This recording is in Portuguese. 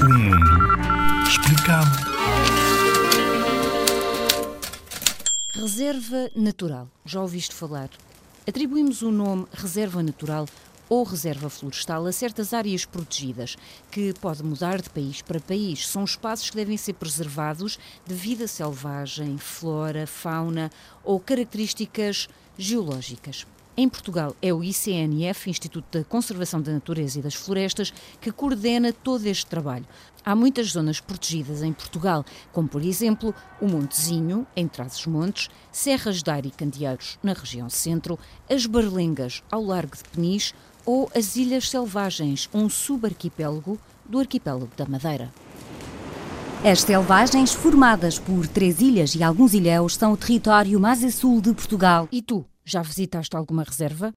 O mundo explicado. Reserva natural. Já ouviste falar? Atribuímos o nome reserva natural ou reserva florestal a certas áreas protegidas, que pode mudar de país para país. São espaços que devem ser preservados de vida selvagem, flora, fauna ou características geológicas. Em Portugal é o ICNF, Instituto da Conservação da Natureza e das Florestas, que coordena todo este trabalho. Há muitas zonas protegidas em Portugal, como por exemplo o Montezinho, em Trás-os-Montes, Serras de Ar e Candeeiros, na região centro, as Barlengas, ao largo de Peniche, ou as Ilhas Selvagens, um subarquipélago do arquipélago da Madeira. As selvagens, formadas por três ilhas e alguns ilhéus, são o território mais a sul de Portugal. E tu, já visitaste alguma reserva?